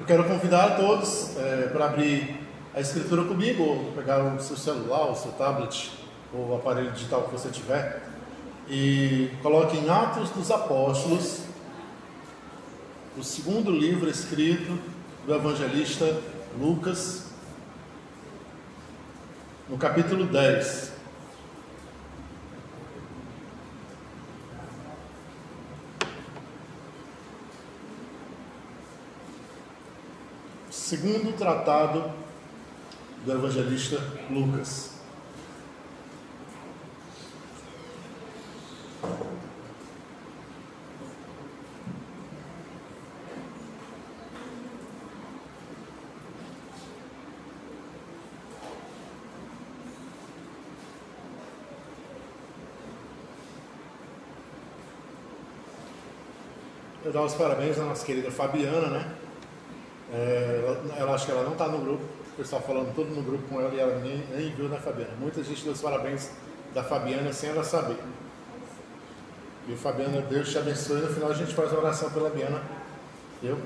Eu quero convidar a todos é, para abrir a escritura comigo, ou pegar o seu celular, o seu tablet, ou o aparelho digital que você tiver, e coloque em Atos dos Apóstolos, o segundo livro escrito do evangelista Lucas, no capítulo 10. Segundo tratado do evangelista Lucas. Eu dar os parabéns à nossa querida Fabiana, né? É, ela, ela acho que ela não está no grupo, o pessoal falando tudo no grupo com ela e ela nem, nem viu na Fabiana. Muita gente deu os parabéns da Fabiana sem ela saber. E Fabiana, Deus te abençoe. No final a gente faz uma oração pela Biana. Eu.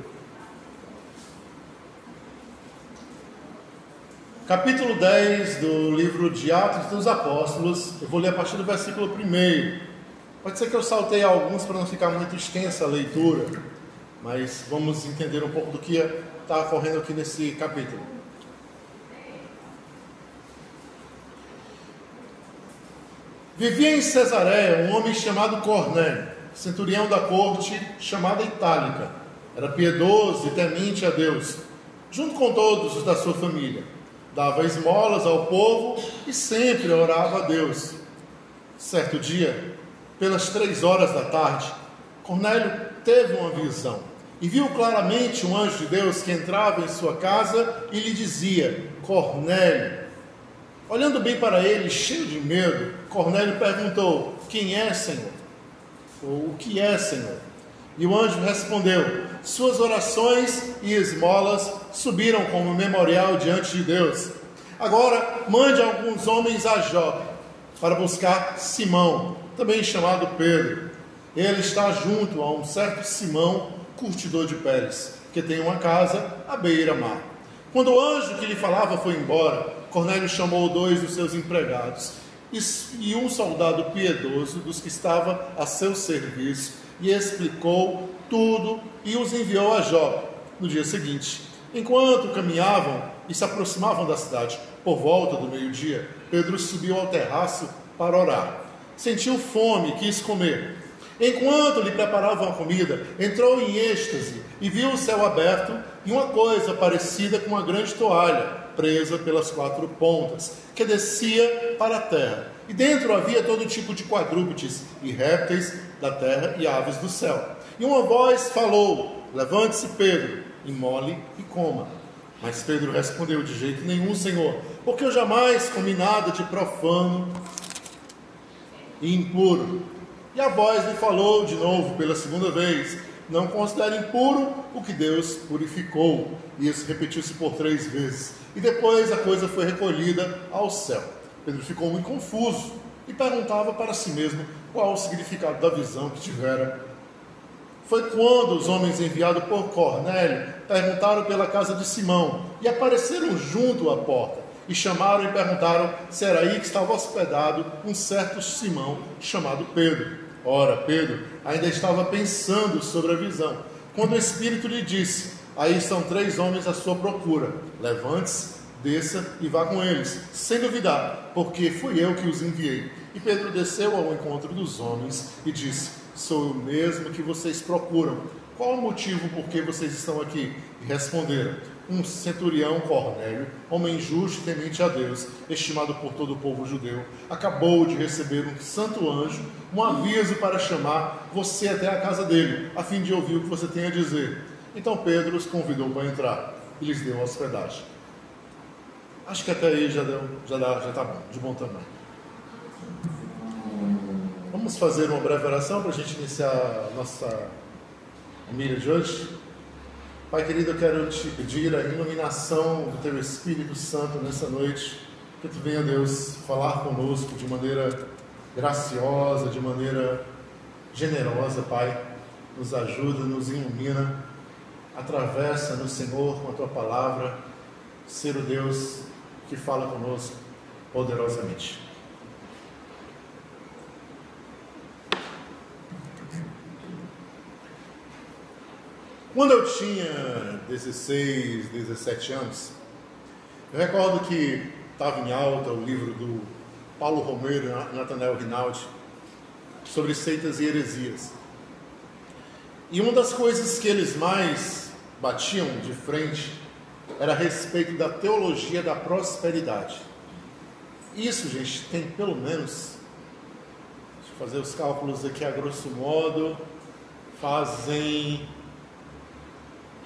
Capítulo 10 do livro de Atos dos Apóstolos. Eu vou ler a partir do versículo 1. Pode ser que eu saltei alguns para não ficar muito extensa a leitura, mas vamos entender um pouco do que está ocorrendo aqui nesse capítulo. Vivia em Cesareia um homem chamado Cornélio, centurião da corte chamada Itálica. Era piedoso e temente a Deus, junto com todos os da sua família. Dava esmolas ao povo e sempre orava a Deus. Certo dia, pelas três horas da tarde, Cornélio teve uma visão e viu claramente um anjo de Deus que entrava em sua casa e lhe dizia: Cornélio. Olhando bem para ele, cheio de medo, Cornélio perguntou: Quem é, Senhor? Ou o que é, Senhor? E o anjo respondeu: Suas orações e esmolas subiram como memorial diante de Deus. Agora mande alguns homens a Jope para buscar Simão, também chamado Pedro. Ele está junto a um certo Simão, curtidor de peles, que tem uma casa à beira-mar. Quando o anjo que lhe falava foi embora, Cornélio chamou dois dos seus empregados e um soldado piedoso dos que estava a seu serviço e explicou tudo e os enviou a Jó no dia seguinte. Enquanto caminhavam e se aproximavam da cidade, por volta do meio-dia, Pedro subiu ao terraço para orar. Sentiu fome e quis comer. Enquanto lhe preparavam a comida, entrou em êxtase e viu o céu aberto e uma coisa parecida com uma grande toalha presa pelas quatro pontas, que descia para a terra. E dentro havia todo tipo de quadrúpedes e répteis da terra e aves do céu. E uma voz falou: Levante-se, Pedro, e mole e coma. Mas Pedro respondeu: De jeito nenhum, Senhor, porque eu jamais comi nada de profano e impuro. E a voz lhe falou de novo pela segunda vez: Não considere impuro o que Deus purificou. E isso repetiu-se por três vezes. E depois a coisa foi recolhida ao céu. Pedro ficou muito confuso e perguntava para si mesmo qual o significado da visão que tivera. Foi quando os homens enviados por Cornélio perguntaram pela casa de Simão e apareceram junto à porta e chamaram e perguntaram se era aí que estava hospedado um certo Simão chamado Pedro. Ora, Pedro ainda estava pensando sobre a visão, quando o Espírito lhe disse: Aí estão três homens à sua procura. Levante-se, desça e vá com eles, sem duvidar, porque fui eu que os enviei. E Pedro desceu ao encontro dos homens e disse: Sou o mesmo que vocês procuram. Qual o motivo por que vocês estão aqui? E responderam: um centurião Cornélio, homem justo e temente a Deus, estimado por todo o povo judeu, acabou de receber um santo anjo, um aviso para chamar você até a casa dele, a fim de ouvir o que você tem a dizer. Então Pedro os convidou para entrar e lhes deu hospedagem. Acho que até aí já deu, já dá, já está bom, de bom tamanho. Vamos fazer uma breve oração para a gente iniciar a nossa família de hoje. Pai querido, eu quero te pedir a iluminação do Teu Espírito Santo nessa noite, que Tu venha, Deus, falar conosco de maneira graciosa, de maneira generosa, Pai. Nos ajuda, nos ilumina atravessa no Senhor com a tua palavra, ser o Deus que fala conosco poderosamente. Quando eu tinha 16, 17 anos, eu recordo que estava em alta o livro do Paulo Romero e Nathanael Rinaldi sobre seitas e heresias. E uma das coisas que eles mais batiam de frente era a respeito da teologia da prosperidade. Isso, gente, tem pelo menos, deixa eu fazer os cálculos aqui a grosso modo, fazem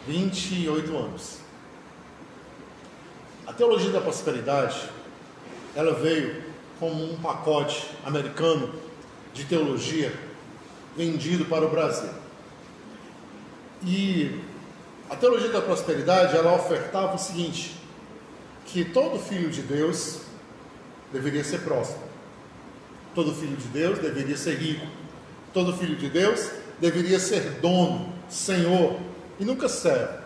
28 anos. A teologia da prosperidade, ela veio como um pacote americano de teologia vendido para o Brasil. E a teologia da prosperidade, ela ofertava o seguinte, que todo filho de Deus deveria ser próspero. Todo filho de Deus deveria ser rico. Todo filho de Deus deveria ser dono, senhor, e nunca serve.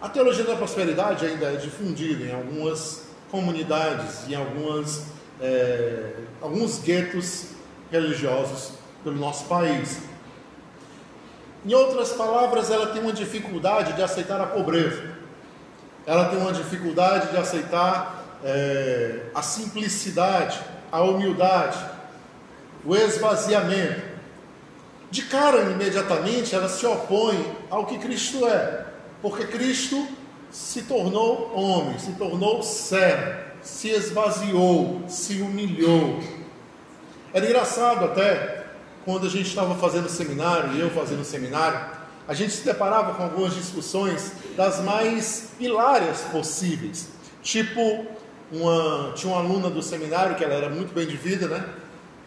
A teologia da prosperidade ainda é difundida em algumas comunidades, em algumas, é, alguns guetos religiosos pelo nosso país. Em outras palavras, ela tem uma dificuldade de aceitar a pobreza, ela tem uma dificuldade de aceitar é, a simplicidade, a humildade, o esvaziamento de cara, imediatamente, ela se opõe ao que Cristo é, porque Cristo se tornou homem, se tornou servo, se esvaziou, se humilhou. Era engraçado até, quando a gente estava fazendo seminário, e eu fazendo seminário, a gente se deparava com algumas discussões das mais hilárias possíveis. Tipo, uma, tinha uma aluna do seminário que ela era muito bem de vida, né?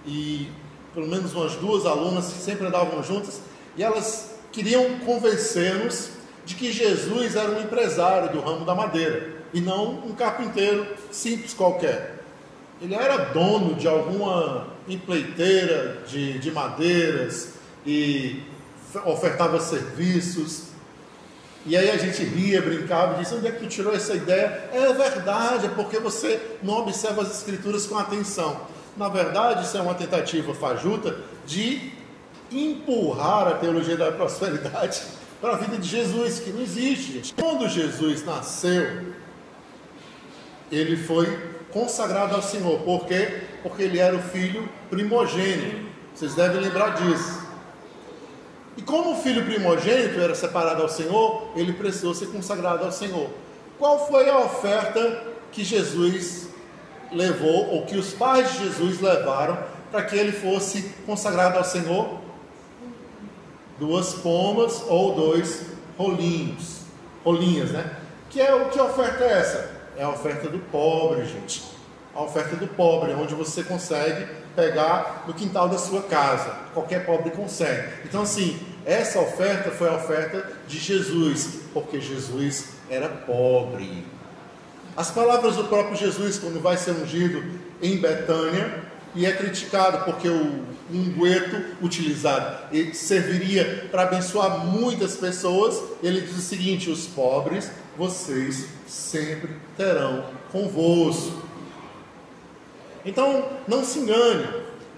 E pelo menos umas duas alunas que sempre andavam juntas, e elas queriam convencer-nos de que Jesus era um empresário do ramo da madeira e não um carpinteiro simples qualquer. Ele era dono de alguma empleiteira de, de madeiras e ofertava serviços. E aí a gente ria, brincava e onde é que tu tirou essa ideia? É verdade, é porque você não observa as escrituras com atenção. Na verdade, isso é uma tentativa fajuta de empurrar a teologia da prosperidade para a vida de Jesus, que não existe, gente. Quando Jesus nasceu, ele foi consagrado ao Senhor. Por quê? Porque ele era o filho primogênito. Vocês devem lembrar disso. E como o filho primogênito era separado ao Senhor, ele precisou ser consagrado ao Senhor. Qual foi a oferta que Jesus levou, ou que os pais de Jesus levaram, para que ele fosse consagrado ao Senhor? Duas pombas ou dois rolinhos, rolinhas, né? Que é o que oferta é essa? É a oferta do pobre, gente. A oferta do pobre, onde você consegue pegar no quintal da sua casa. Qualquer pobre consegue. Então, assim, essa oferta foi a oferta de Jesus, porque Jesus era pobre. As palavras do próprio Jesus, quando vai ser ungido em Betânia, e é criticado porque o unguento utilizado serviria para abençoar muitas pessoas, ele diz o seguinte: os pobres vocês sempre terão convosco. Então, não se engane,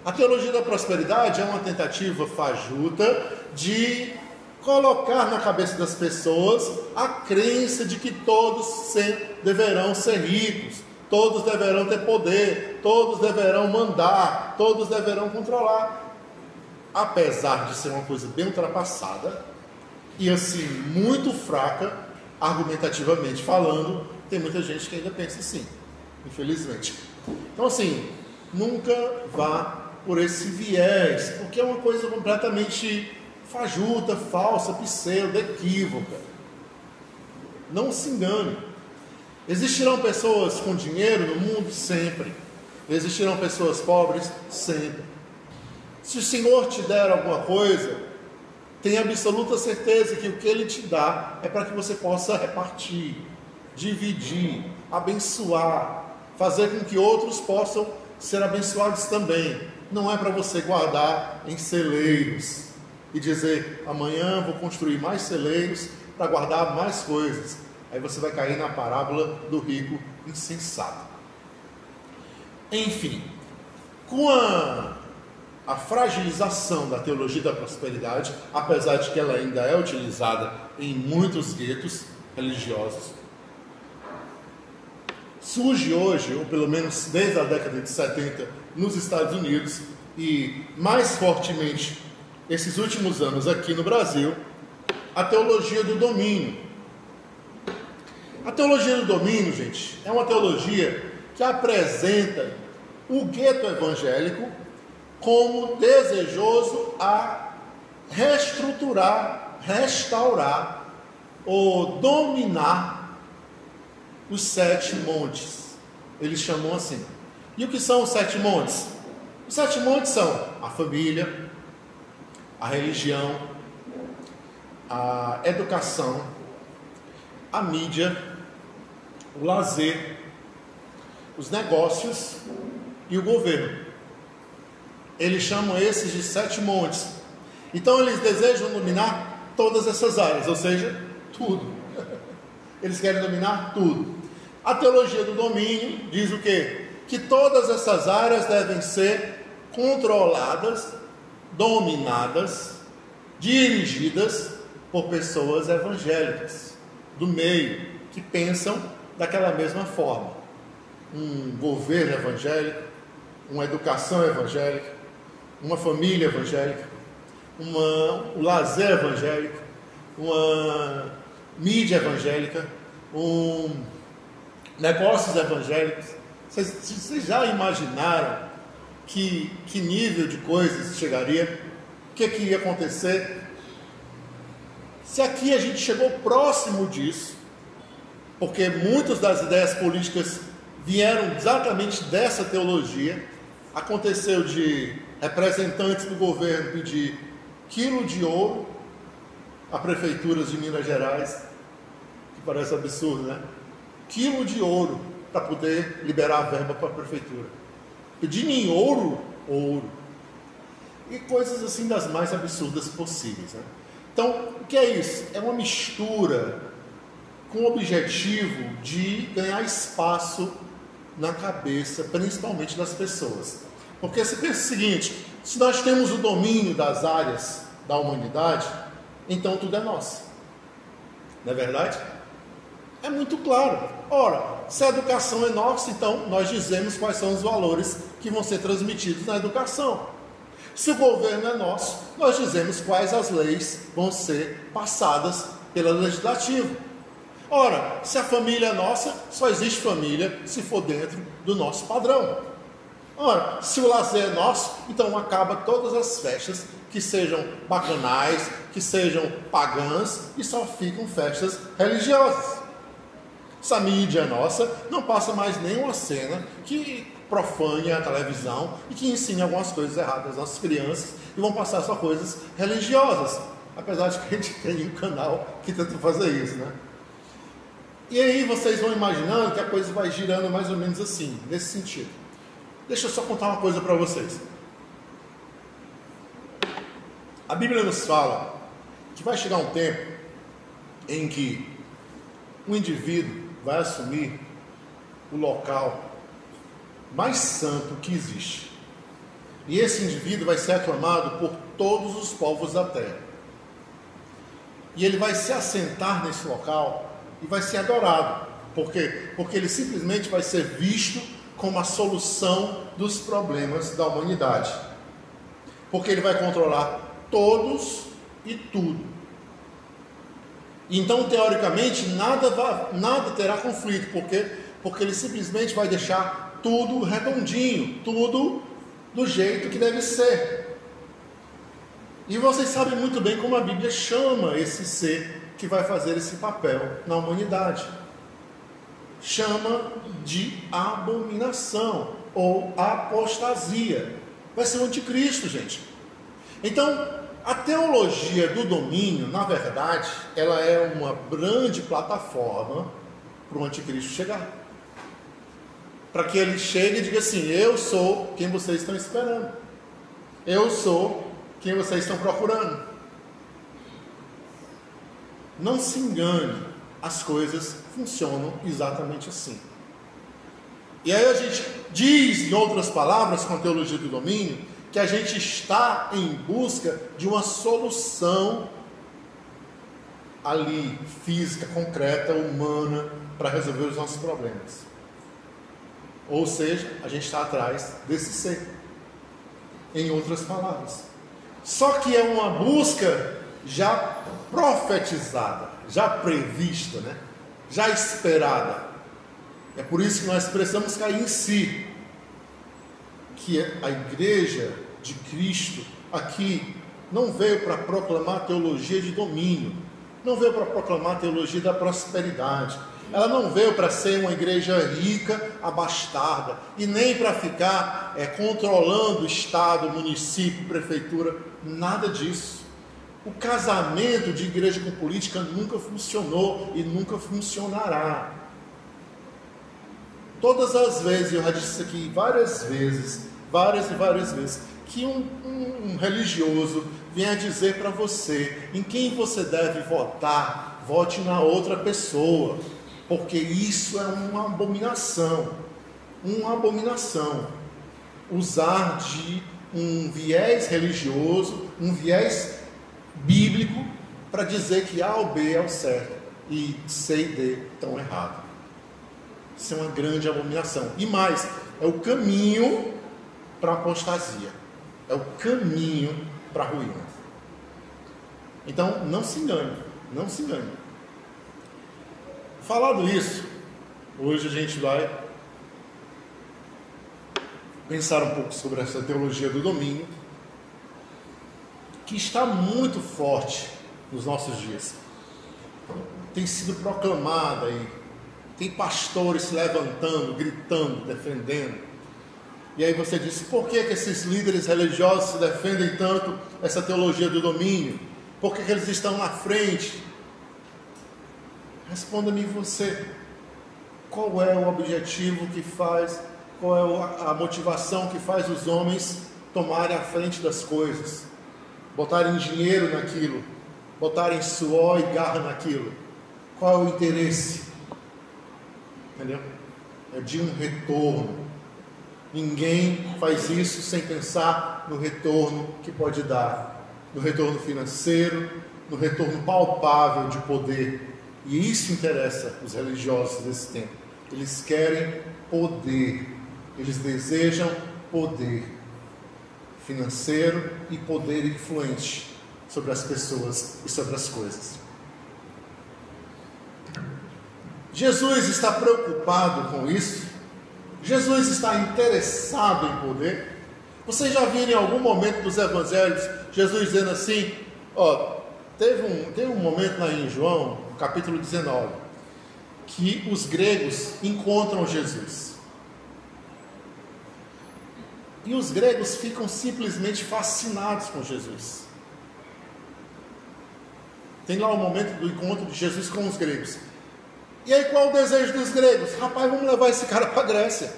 a teologia da prosperidade é uma tentativa fajuta de colocar na cabeça das pessoas a crença de que todos deverão ser ricos, todos deverão ter poder, todos deverão mandar, todos deverão controlar. Apesar de ser uma coisa bem ultrapassada e assim muito fraca, argumentativamente falando, tem muita gente que ainda pensa assim, infelizmente. Então, assim, nunca vá por esse viés, porque é uma coisa completamente fajuta, falsa, pseudo, equívoca. Não se engane. Existirão pessoas com dinheiro no mundo? Sempre. Existirão pessoas pobres? Sempre. Se o Senhor te der alguma coisa, tenha absoluta certeza que o que Ele te dá é para que você possa repartir, dividir, abençoar, fazer com que outros possam ser abençoados também. Não é para você guardar em celeiros e dizer: amanhã vou construir mais celeiros para guardar mais coisas. Aí você vai cair na parábola do rico insensato. Enfim, com a, a fragilização da teologia da prosperidade, apesar de que ela ainda é utilizada em muitos guetos religiosos, surge hoje, ou pelo menos desde a década de 70, nos Estados Unidos e mais fortemente esses últimos anos aqui no Brasil, a teologia do domínio. A teologia do domínio, gente, é uma teologia que apresenta o gueto evangélico como desejoso a reestruturar, restaurar ou dominar os sete montes. Eles chamam assim. E o que são os sete montes? Os sete montes são a família, a religião, a educação, a mídia, o lazer, os negócios e o governo. Eles chamam esses de sete montes. Então eles desejam dominar todas essas áreas, ou seja, tudo. Eles querem dominar tudo. A teologia do domínio diz o quê? Que todas essas áreas devem ser controladas, dominadas, dirigidas por pessoas evangélicas do meio que pensam daquela mesma forma. Um governo evangélico, uma educação evangélica, uma família evangélica, uma, um lazer evangélico, uma mídia evangélica, um, negócios evangélicos. Vocês, já imaginaram que, que nível de coisas chegaria? O que, que ia acontecer? Se aqui a gente chegou próximo disso, porque muitas das ideias políticas vieram exatamente dessa teologia, aconteceu de representantes do governo pedir quilo de ouro a prefeituras de Minas Gerais, que parece absurdo, né? Quilo de ouro para poder liberar a verba para a prefeitura. Pedir em ouro, ouro. E coisas assim das mais absurdas possíveis. Né? Então, o que é isso? É uma mistura com o objetivo de ganhar espaço na cabeça, principalmente das pessoas. Porque você pensa o seguinte: se nós temos o domínio das áreas da humanidade, então tudo é nosso. Não é verdade? É muito claro. Ora, se a educação é nossa, então nós dizemos quais são os valores que vão ser transmitidos na educação. Se o governo é nosso, nós dizemos quais as leis vão ser passadas pelo legislativo. Ora, se a família é nossa, só existe família se for dentro do nosso padrão. Ora, se o lazer é nosso, então acaba todas as festas que sejam bacanais, que sejam pagãs e só ficam festas religiosas. Se a mídia é nossa, não passa mais nenhuma cena que profane a televisão e que ensine algumas coisas erradas às crianças e vão passar só coisas religiosas. Apesar de que a gente tem um canal que tenta fazer isso, né? E aí vocês vão imaginando que a coisa vai girando mais ou menos assim, nesse sentido. Deixa eu só contar uma coisa para vocês. A Bíblia nos fala que vai chegar um tempo em que o indivíduo vai assumir o local mais santo que existe. E esse indivíduo vai ser aclamado por todos os povos da terra. E ele vai se assentar nesse local e vai ser adorado. Por quê? Porque ele simplesmente vai ser visto como a solução dos problemas da humanidade. Porque ele vai controlar todos e tudo. Então, teoricamente, nada, vai, nada terá conflito, porque, porque ele simplesmente vai deixar tudo redondinho, tudo do jeito que deve ser. E vocês sabem muito bem como a Bíblia chama esse ser que vai fazer esse papel na humanidade chama de abominação ou apostasia. Vai ser o anticristo, gente. Então, a teologia do domínio, na verdade, ela é uma grande plataforma para o anticristo chegar. Para que ele chegue e diga assim: Eu sou quem vocês estão esperando. Eu sou quem vocês estão procurando. Não se engane, as coisas funcionam exatamente assim. E aí a gente diz, em outras palavras, com a teologia do domínio, que a gente está em busca de uma solução ali, física, concreta, humana, para resolver os nossos problemas. Ou seja, a gente está atrás desse ser. Em outras palavras. Só que é uma busca já profetizada, já prevista, né? já esperada. É por isso que nós precisamos cair em si. Que a igreja de Cristo aqui não veio para proclamar teologia de domínio, não veio para proclamar teologia da prosperidade, ela não veio para ser uma igreja rica, abastada, e nem para ficar é, controlando o Estado, município, prefeitura, nada disso. O casamento de igreja com política nunca funcionou e nunca funcionará. Todas as vezes, eu já disse isso aqui várias vezes, várias e várias vezes, que um, um, um religioso venha dizer para você em quem você deve votar, vote na outra pessoa porque isso é uma abominação. Uma abominação. Usar de um viés religioso, um viés bíblico, para dizer que A ou B é o certo e C e D estão errados. Isso é uma grande abominação. E mais, é o caminho para a apostasia. É o caminho para a ruína. Então, não se engane, não se engane. Falado isso, hoje a gente vai pensar um pouco sobre essa teologia do domínio, que está muito forte nos nossos dias. Tem sido proclamada aí, tem pastores se levantando, gritando, defendendo. E aí você diz: por que, que esses líderes religiosos se defendem tanto essa teologia do domínio? Por que, que eles estão na frente? Responda-me você. Qual é o objetivo que faz, qual é a motivação que faz os homens tomarem a frente das coisas? Botarem dinheiro naquilo, botarem suor e garra naquilo. Qual é o interesse? Entendeu? É de um retorno. Ninguém faz isso sem pensar no retorno que pode dar, no retorno financeiro, no retorno palpável de poder, e isso interessa os religiosos desse tempo. Eles querem poder, eles desejam poder financeiro e poder influente sobre as pessoas e sobre as coisas. Jesus está preocupado com isso? Jesus está interessado em poder? Vocês já viram em algum momento dos evangelhos Jesus dizendo assim: ó, teve um, teve um momento lá em João capítulo 19, que os gregos encontram Jesus. E os gregos ficam simplesmente fascinados com Jesus. Tem lá o momento do encontro de Jesus com os gregos. E aí qual o desejo dos gregos? Rapaz, vamos levar esse cara para a Grécia.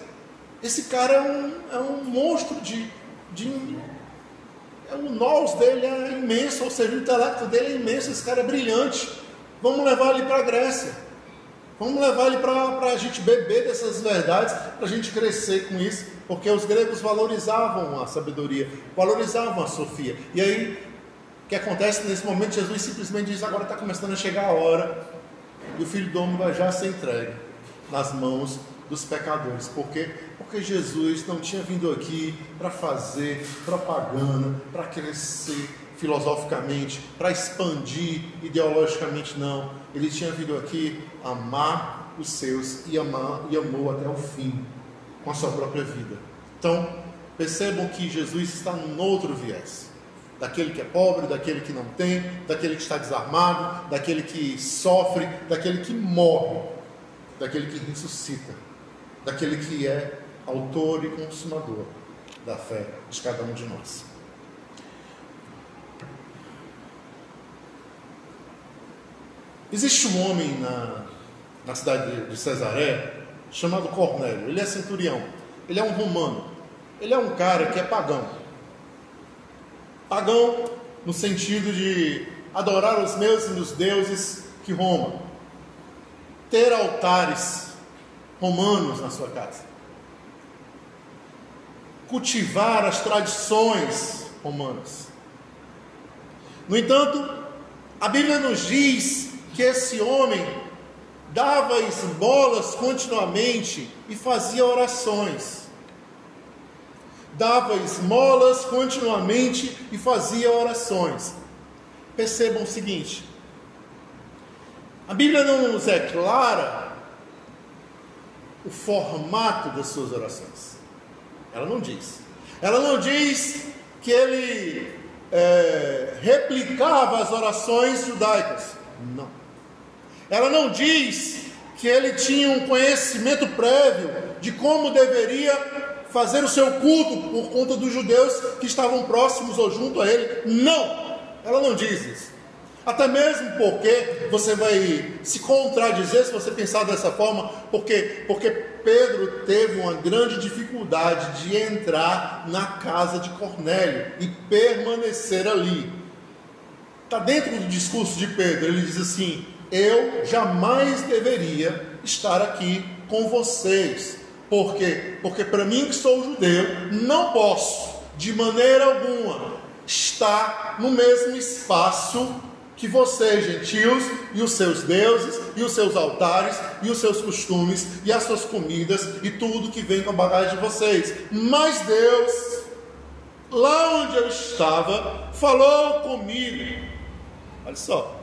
Esse cara é um, é um monstro de, de é, o nós dele é imenso, ou seja, o intelecto dele é imenso, esse cara é brilhante. Vamos levar ele para a Grécia. Vamos levar ele para a gente beber dessas verdades, para a gente crescer com isso, porque os gregos valorizavam a sabedoria, valorizavam a sofia. E aí, o que acontece nesse momento? Jesus simplesmente diz: agora está começando a chegar a hora, e o filho do homem vai já ser entregue nas mãos dos pecadores. Por quê? Porque Jesus não tinha vindo aqui para fazer propaganda, para crescer, filosoficamente, para expandir ideologicamente, não. Ele tinha vindo aqui amar os seus e amar e amou até o fim com a sua própria vida. Então, percebam que Jesus está num outro viés. Daquele que é pobre, daquele que não tem, daquele que está desarmado, daquele que sofre, daquele que morre, daquele que ressuscita, daquele que é autor e consumador da fé de cada um de nós. Existe um homem na, na cidade de Cesaré chamado Cornélio. Ele é centurião. Ele é um romano. Ele é um cara que é pagão. Pagão no sentido de adorar os mesmos deuses que Roma. Ter altares romanos na sua casa. Cultivar as tradições romanas. No entanto, a Bíblia nos diz que esse homem dava esmolas continuamente e fazia orações. Dava esmolas continuamente e fazia orações. Percebam o seguinte: a Bíblia não nos é clara o formato das suas orações. Ela não diz. Ela não diz que ele é, replicava as orações judaicas. Não. Ela não diz que ele tinha um conhecimento prévio de como deveria fazer o seu culto por conta dos judeus que estavam próximos ou junto a ele. Não. Ela não diz isso. Até mesmo porque você vai se contradizer se você pensar dessa forma, porque porque Pedro teve uma grande dificuldade de entrar na casa de Cornélio e permanecer ali. Está dentro do discurso de Pedro, ele diz assim: Eu jamais deveria estar aqui com vocês. Por quê? Porque para mim, que sou judeu, não posso, de maneira alguma, estar no mesmo espaço que vocês, gentios, e os seus deuses, e os seus altares, e os seus costumes, e as suas comidas, e tudo que vem com a bagagem de vocês. Mas Deus, lá onde eu estava, falou comigo. Olha só,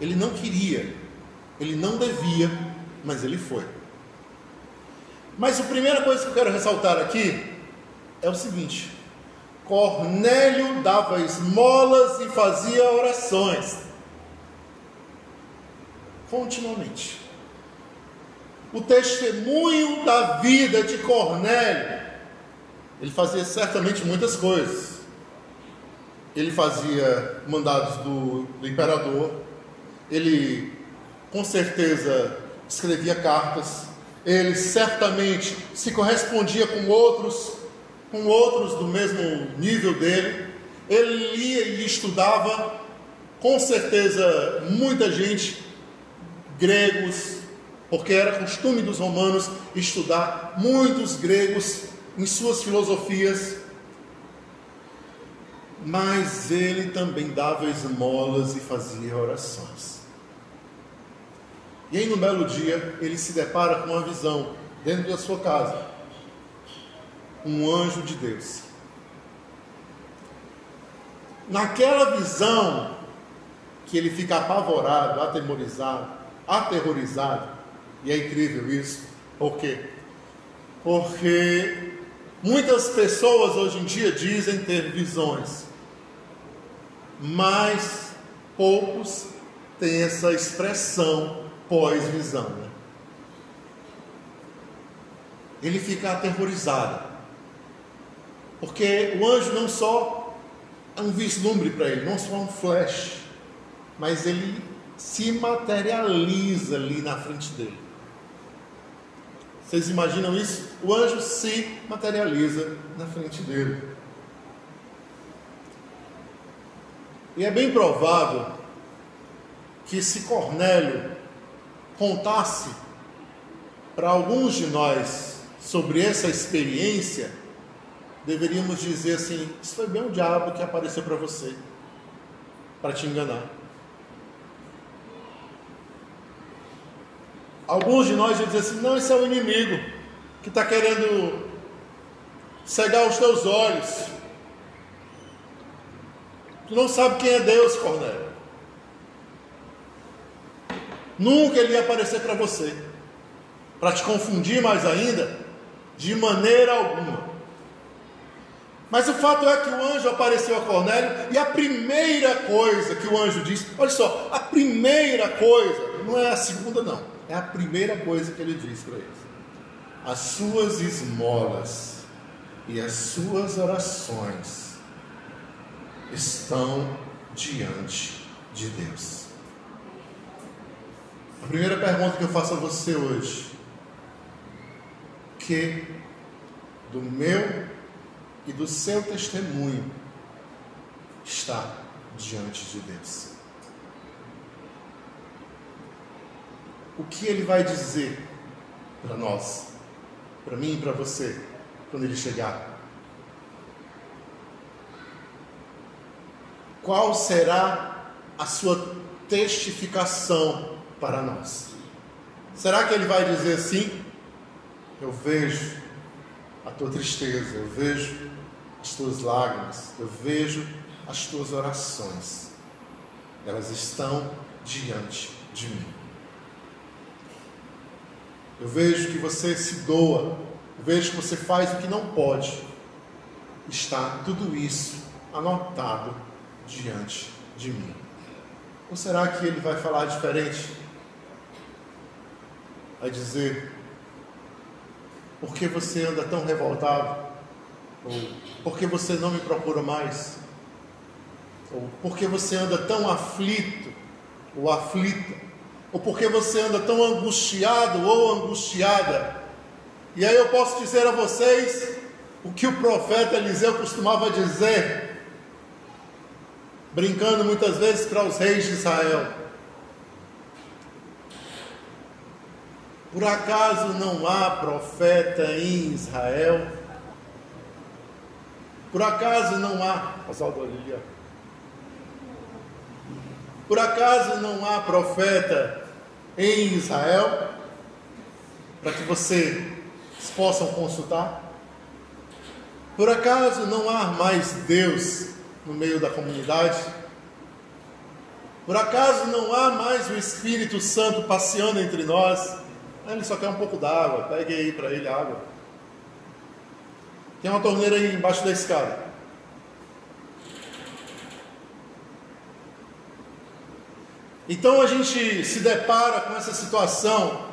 ele não queria, ele não devia, mas ele foi. Mas a primeira coisa que eu quero ressaltar aqui é o seguinte: Cornélio dava esmolas e fazia orações. Continuamente. O testemunho da vida de Cornélio, ele fazia certamente muitas coisas. Ele fazia mandados do, do imperador, ele com certeza escrevia cartas, ele certamente se correspondia com outros com outros do mesmo nível dele. Ele lia e estudava, com certeza, muita gente, gregos, porque era costume dos romanos estudar muitos gregos em suas filosofias. Mas ele também dava esmolas e fazia orações. E aí, no belo dia, ele se depara com uma visão dentro da sua casa um anjo de Deus. Naquela visão que ele fica apavorado, atemorizado, aterrorizado, e é incrível isso, por quê? Porque muitas pessoas hoje em dia dizem ter visões, mas poucos têm essa expressão pós-visão. Né? Ele fica aterrorizado. Porque o anjo não só é um vislumbre para ele, não só um flash, mas ele se materializa ali na frente dele. Vocês imaginam isso? O anjo se materializa na frente dele. E é bem provável que se Cornélio contasse para alguns de nós sobre essa experiência, deveríamos dizer assim: Isso foi bem o diabo que apareceu para você, para te enganar. Alguns de nós iam dizer assim: Não, esse é o inimigo que está querendo cegar os teus olhos. Tu não sabe quem é Deus, Cornélio. Nunca ele ia aparecer para você, para te confundir mais ainda, de maneira alguma. Mas o fato é que o anjo apareceu a Cornélio e a primeira coisa que o anjo disse, olha só, a primeira coisa, não é a segunda não, é a primeira coisa que ele diz para eles. As suas esmolas e as suas orações estão diante de Deus. A primeira pergunta que eu faço a você hoje, que do meu e do seu testemunho está diante de Deus. o que ele vai dizer para nós, para mim e para você, quando ele chegar. Qual será a sua testificação para nós? Será que ele vai dizer assim? Eu vejo a tua tristeza, eu vejo as tuas lágrimas, eu vejo as tuas orações. Elas estão diante de mim. Eu vejo que você se doa, eu vejo que você faz o que não pode. Está tudo isso anotado diante de mim. Ou será que ele vai falar diferente? Vai dizer: Por que você anda tão revoltado? Ou por que você não me procura mais? Ou por que você anda tão aflito ou aflita? Ou por que você anda tão angustiado ou angustiada? E aí eu posso dizer a vocês o que o profeta Eliseu costumava dizer, brincando muitas vezes para os reis de Israel. Por acaso não há profeta em Israel? Por acaso não há. Oswaldo, ali, Por acaso não há profeta em Israel? Para que vocês possam consultar? Por acaso não há mais Deus no meio da comunidade? Por acaso não há mais o Espírito Santo passeando entre nós? Ele só quer um pouco d'água, pegue aí para ele água. Tem uma torneira aí embaixo da escada. Então a gente se depara com essa situação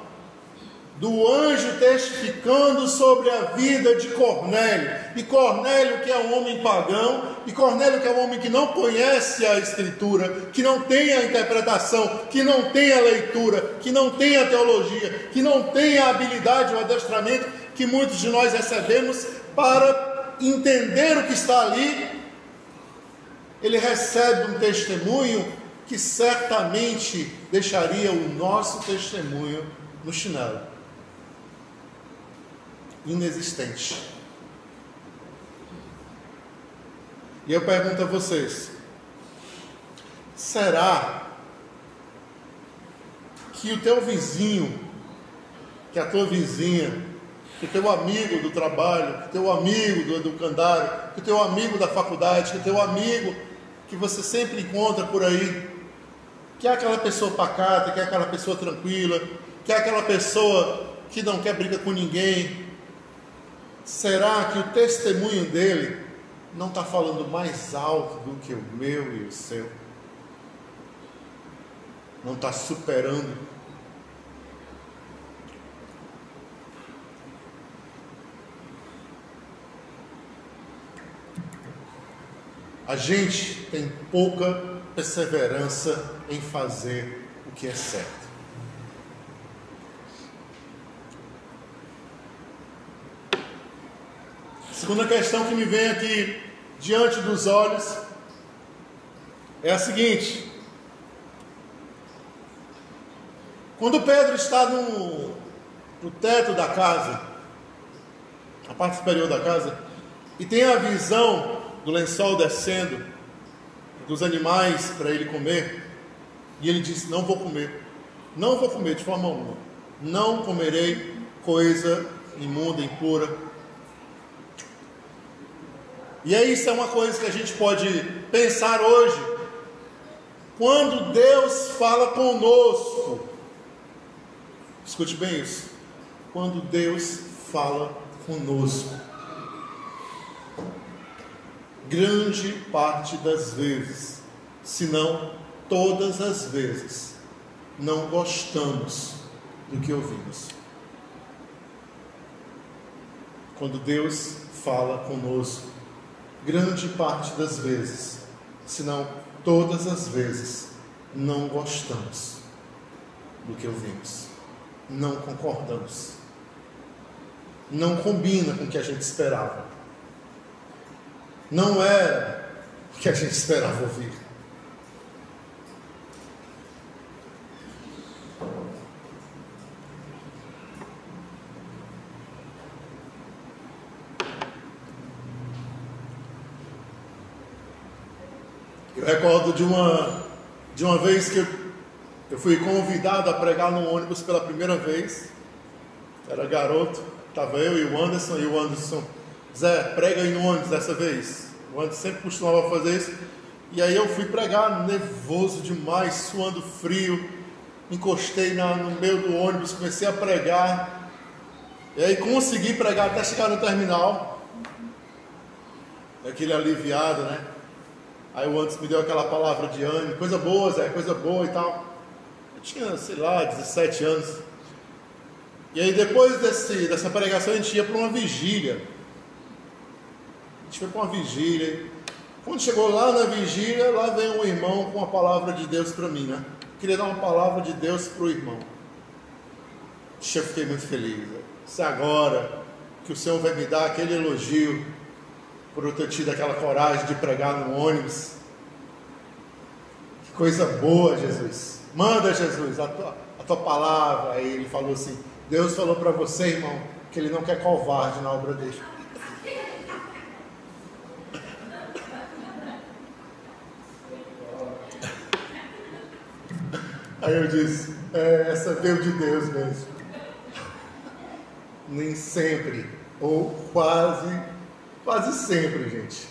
do anjo testificando sobre a vida de Cornélio. E Cornélio, que é um homem pagão, e Cornélio, que é um homem que não conhece a Escritura, que não tem a interpretação, que não tem a leitura, que não tem a teologia, que não tem a habilidade, o adestramento que muitos de nós recebemos para entender o que está ali, ele recebe um testemunho que certamente deixaria o nosso testemunho no chinelo inexistente. E eu pergunto a vocês: será que o teu vizinho, que a tua vizinha, que o teu amigo do trabalho, que o teu amigo do educandário, que o teu amigo da faculdade, que o teu amigo que você sempre encontra por aí, que é aquela pessoa pacata, que é aquela pessoa tranquila, que é aquela pessoa que não quer briga com ninguém, será que o testemunho dele não está falando mais alto do que o meu e o seu? Não está superando A gente tem pouca perseverança em fazer o que é certo. Segunda questão que me vem aqui diante dos olhos é a seguinte: quando Pedro está no, no teto da casa, a parte superior da casa, e tem a visão do lençol descendo, dos animais para ele comer, e ele disse: Não vou comer, não vou comer de forma alguma, não comerei coisa imunda, impura. E aí, isso é uma coisa que a gente pode pensar hoje. Quando Deus fala conosco, escute bem isso. Quando Deus fala conosco, grande parte das vezes, se não todas as vezes, não gostamos do que ouvimos. Quando Deus fala conosco, grande parte das vezes, se não todas as vezes, não gostamos do que ouvimos, não concordamos, não combina com o que a gente esperava não é o que a gente esperava ouvir. Eu recordo de uma, de uma vez que eu, fui convidado a pregar no ônibus pela primeira vez. Era garoto, estava eu e o Anderson, e o Anderson, Zé, prega aí no ônibus dessa vez. O Anderson sempre costumava fazer isso. E aí eu fui pregar nervoso demais, suando frio. Encostei na, no meio do ônibus, comecei a pregar. E aí consegui pregar até chegar no terminal. Aquele aliviado, né? Aí o Anderson me deu aquela palavra de ânimo, coisa boa, Zé, coisa boa e tal. Eu tinha, sei lá, 17 anos. E aí depois desse, dessa pregação a gente ia para uma vigília. A gente foi para uma vigília. Quando chegou lá na vigília, lá vem um irmão com a palavra de Deus para mim, né? Queria dar uma palavra de Deus para o irmão. Eu fiquei muito feliz. Se agora que o Senhor vai me dar aquele elogio por eu ter tido aquela coragem de pregar no ônibus. Que coisa boa, Jesus. Manda, Jesus, a tua, a tua palavra. Aí ele falou assim: Deus falou para você, irmão, que ele não quer covarde na obra dele. Aí eu disse: é, essa veio de Deus mesmo. Nem sempre, ou quase Quase sempre, gente,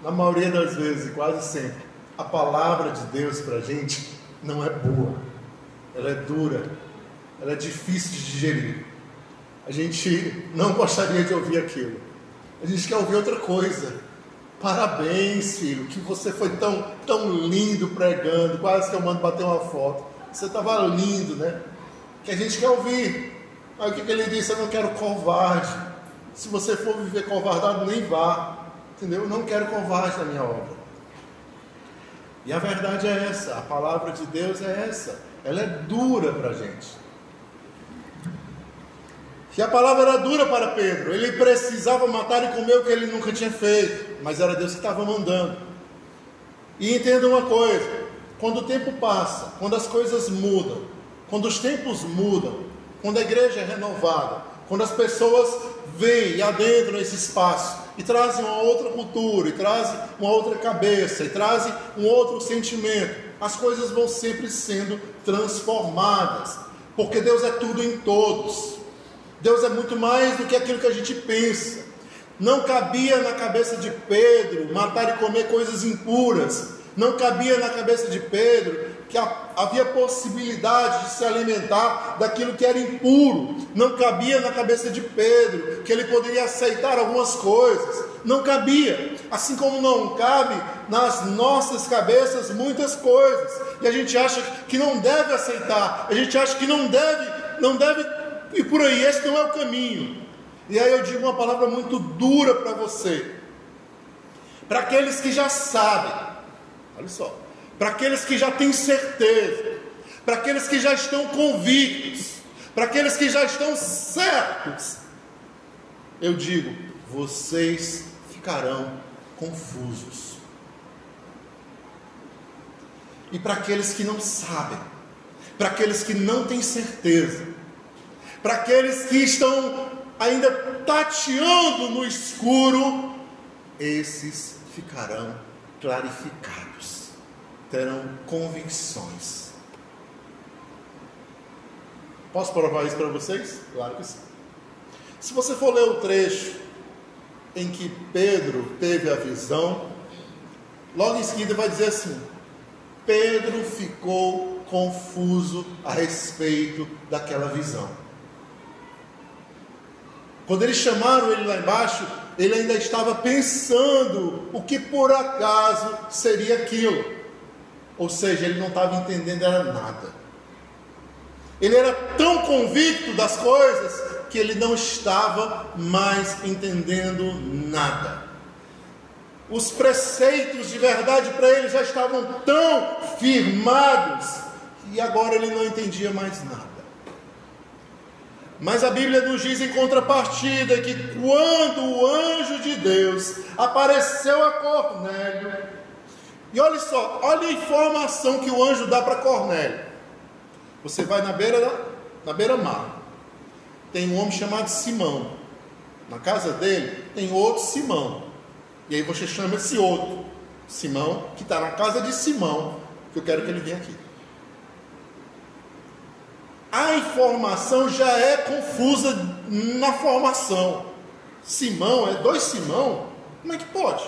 na maioria das vezes, quase sempre, a palavra de Deus para a gente não é boa, ela é dura, ela é difícil de digerir. A gente não gostaria de ouvir aquilo, a gente quer ouvir outra coisa. Parabéns, filho, que você foi tão, tão lindo pregando, quase que eu mando bater uma foto. Você estava lindo, né? Que a gente quer ouvir. Aí o que, que ele disse? Eu não quero covarde. Se você for viver covardado, nem vá. Entendeu? Eu não quero covarde na minha obra. E a verdade é essa, a palavra de Deus é essa. Ela é dura para a gente. E a palavra era dura para Pedro. Ele precisava matar e comer o que ele nunca tinha feito. Mas era Deus que estava mandando. E entenda uma coisa: quando o tempo passa, quando as coisas mudam, quando os tempos mudam, quando a igreja é renovada, quando as pessoas vêm e adentram esse espaço e trazem uma outra cultura, e trazem uma outra cabeça, e trazem um outro sentimento, as coisas vão sempre sendo transformadas, porque Deus é tudo em todos. Deus é muito mais do que aquilo que a gente pensa. Não cabia na cabeça de Pedro matar e comer coisas impuras. Não cabia na cabeça de Pedro que havia possibilidade de se alimentar daquilo que era impuro. Não cabia na cabeça de Pedro que ele poderia aceitar algumas coisas. Não cabia. Assim como não cabe nas nossas cabeças muitas coisas. E a gente acha que não deve aceitar. A gente acha que não deve, não deve ir por aí. Esse não é o caminho. E aí eu digo uma palavra muito dura para você. Para aqueles que já sabem. Olha só para aqueles que já têm certeza, para aqueles que já estão convictos, para aqueles que já estão certos, eu digo: vocês ficarão confusos. E para aqueles que não sabem, para aqueles que não têm certeza, para aqueles que estão ainda tateando no escuro, esses ficarão clarificados terão convicções. Posso provar isso para vocês? Claro que sim. Se você for ler o trecho em que Pedro teve a visão, logo em seguida vai dizer assim: Pedro ficou confuso a respeito daquela visão. Quando eles chamaram ele lá embaixo, ele ainda estava pensando o que por acaso seria aquilo. Ou seja, ele não estava entendendo era nada. Ele era tão convicto das coisas que ele não estava mais entendendo nada. Os preceitos de verdade para ele já estavam tão firmados e agora ele não entendia mais nada. Mas a Bíblia nos diz em contrapartida que quando o anjo de Deus apareceu a Cornélio, e olha só, olha a informação que o anjo dá para Cornélio. Você vai na beira na beira-mar. Tem um homem chamado Simão. Na casa dele tem outro Simão. E aí você chama esse outro. Simão, que está na casa de Simão, que eu quero que ele venha aqui. A informação já é confusa na formação. Simão, é dois Simão? Como é que pode?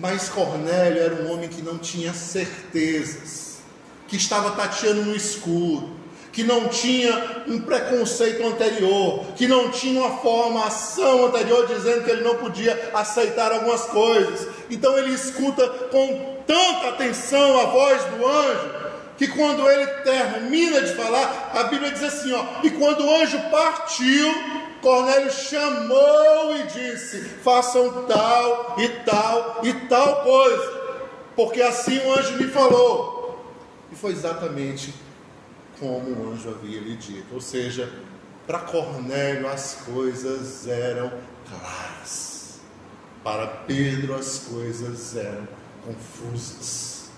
Mas Cornélio era um homem que não tinha certezas, que estava tateando no escuro, que não tinha um preconceito anterior, que não tinha uma formação anterior dizendo que ele não podia aceitar algumas coisas. Então ele escuta com tanta atenção a voz do anjo, que quando ele termina de falar, a Bíblia diz assim, ó, e quando o anjo partiu, Cornélio chamou e disse: façam tal e tal e tal coisa, porque assim o anjo me falou. E foi exatamente como o anjo havia lhe dito. Ou seja, para Cornélio as coisas eram claras, para Pedro as coisas eram confusas.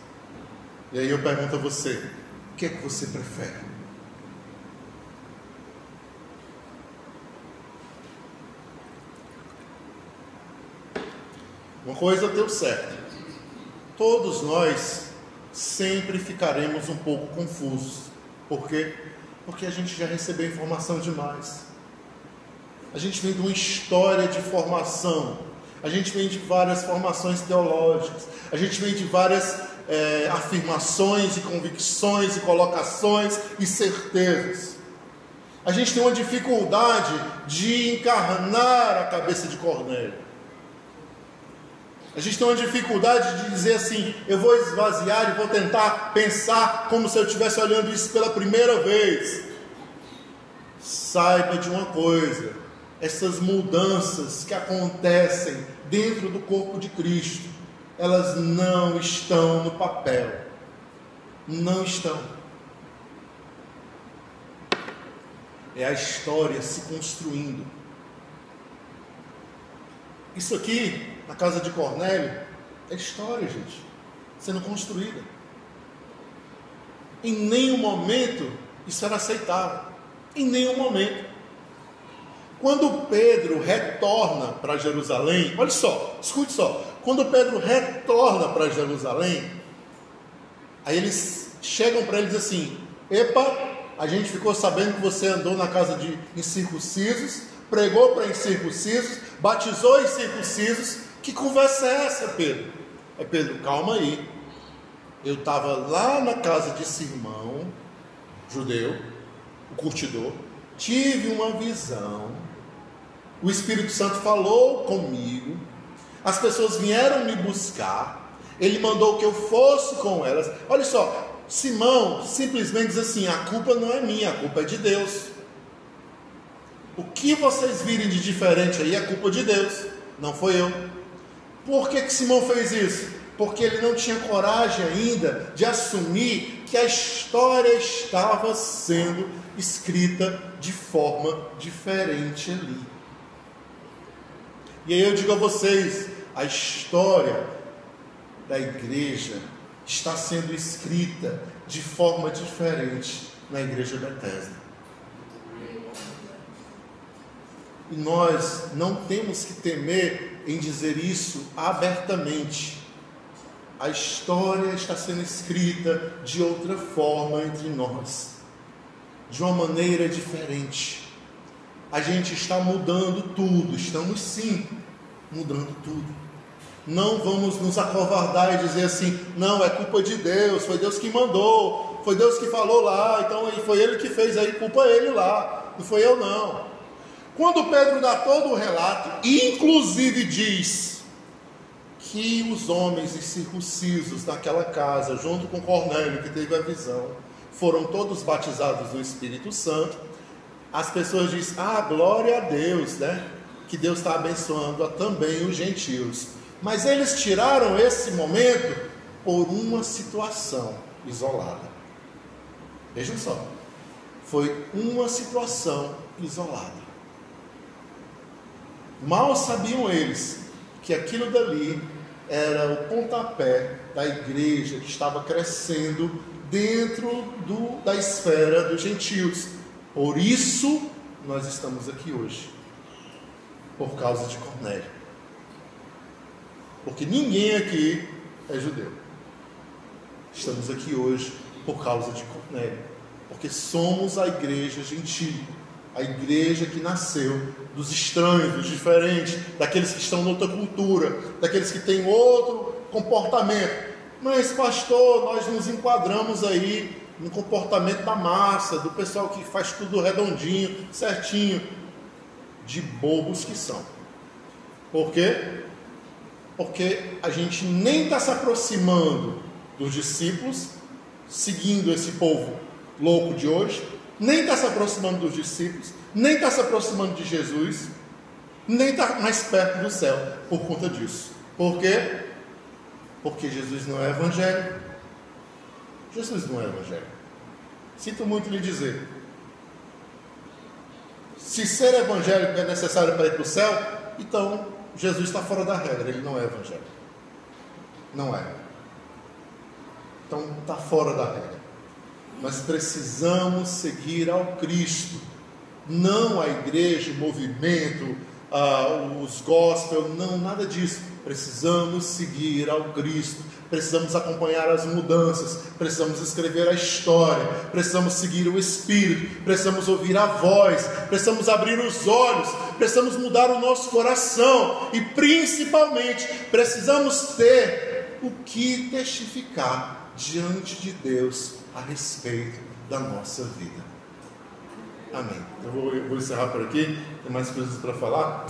E aí eu pergunto a você: o que é que você prefere? Uma coisa deu certo. Todos nós sempre ficaremos um pouco confusos. Por quê? Porque a gente já recebeu informação demais. A gente vem de uma história de formação. A gente vem de várias formações teológicas. A gente vem de várias é, afirmações e convicções e colocações e certezas. A gente tem uma dificuldade de encarnar a cabeça de Cornélio. A gente tem uma dificuldade de dizer assim: eu vou esvaziar e vou tentar pensar como se eu estivesse olhando isso pela primeira vez. Saiba de uma coisa: essas mudanças que acontecem dentro do corpo de Cristo, elas não estão no papel. Não estão. É a história se construindo. Isso aqui na casa de Cornélio, é história, gente, sendo construída. Em nenhum momento isso era aceitável. Em nenhum momento. Quando Pedro retorna para Jerusalém, olha só, escute só. Quando Pedro retorna para Jerusalém, aí eles chegam para ele e dizem assim: Epa, a gente ficou sabendo que você andou na casa de incircuncisos, pregou para incircuncisos, batizou incircuncisos, que conversa é essa, Pedro? É Pedro, calma aí. Eu estava lá na casa de Simão, judeu, o curtidor, tive uma visão. O Espírito Santo falou comigo. As pessoas vieram me buscar. Ele mandou que eu fosse com elas. Olha só, Simão simplesmente diz assim: a culpa não é minha, a culpa é de Deus. O que vocês virem de diferente aí é culpa de Deus, não foi eu. Por que, que Simão fez isso? Porque ele não tinha coragem ainda de assumir que a história estava sendo escrita de forma diferente ali. E aí eu digo a vocês: a história da igreja está sendo escrita de forma diferente na igreja Bethesda. E nós não temos que temer em dizer isso abertamente. A história está sendo escrita de outra forma entre nós, de uma maneira diferente. A gente está mudando tudo, estamos sim mudando tudo. Não vamos nos acovardar e dizer assim: não, é culpa de Deus, foi Deus que mandou, foi Deus que falou lá, então foi Ele que fez aí, culpa Ele lá, não foi eu não. Quando Pedro dá todo o relato, inclusive diz que os homens incircuncisos naquela casa, junto com Cornélio, que teve a visão, foram todos batizados no Espírito Santo, as pessoas dizem: Ah, glória a Deus, né? Que Deus está abençoando também os gentios. Mas eles tiraram esse momento por uma situação isolada. Vejam só, foi uma situação isolada. Mal sabiam eles que aquilo dali era o pontapé da igreja que estava crescendo dentro do, da esfera dos gentios. Por isso nós estamos aqui hoje, por causa de Cornélio. Porque ninguém aqui é judeu. Estamos aqui hoje por causa de Cornélio, porque somos a igreja gentil, a igreja que nasceu dos estranhos, dos diferentes, daqueles que estão em outra cultura, daqueles que têm outro comportamento. Mas, pastor, nós nos enquadramos aí no comportamento da massa, do pessoal que faz tudo redondinho, certinho, de bobos que são. Por quê? Porque a gente nem está se aproximando dos discípulos, seguindo esse povo louco de hoje, nem está se aproximando dos discípulos, nem está se aproximando de Jesus, nem está mais perto do céu por conta disso. Por quê? Porque Jesus não é evangelho. Jesus não é evangelho. Sinto muito lhe dizer. Se ser evangélico é necessário para ir para o céu, então Jesus está fora da regra, ele não é evangélico. Não é. Então está fora da regra. Nós precisamos seguir ao Cristo, não a igreja, o movimento, os gospel, não, nada disso. Precisamos seguir ao Cristo, precisamos acompanhar as mudanças, precisamos escrever a história, precisamos seguir o Espírito, precisamos ouvir a voz, precisamos abrir os olhos, precisamos mudar o nosso coração e principalmente precisamos ter o que testificar diante de Deus a respeito da nossa vida. Amém. Eu vou, eu vou encerrar por aqui, tem mais coisas para falar.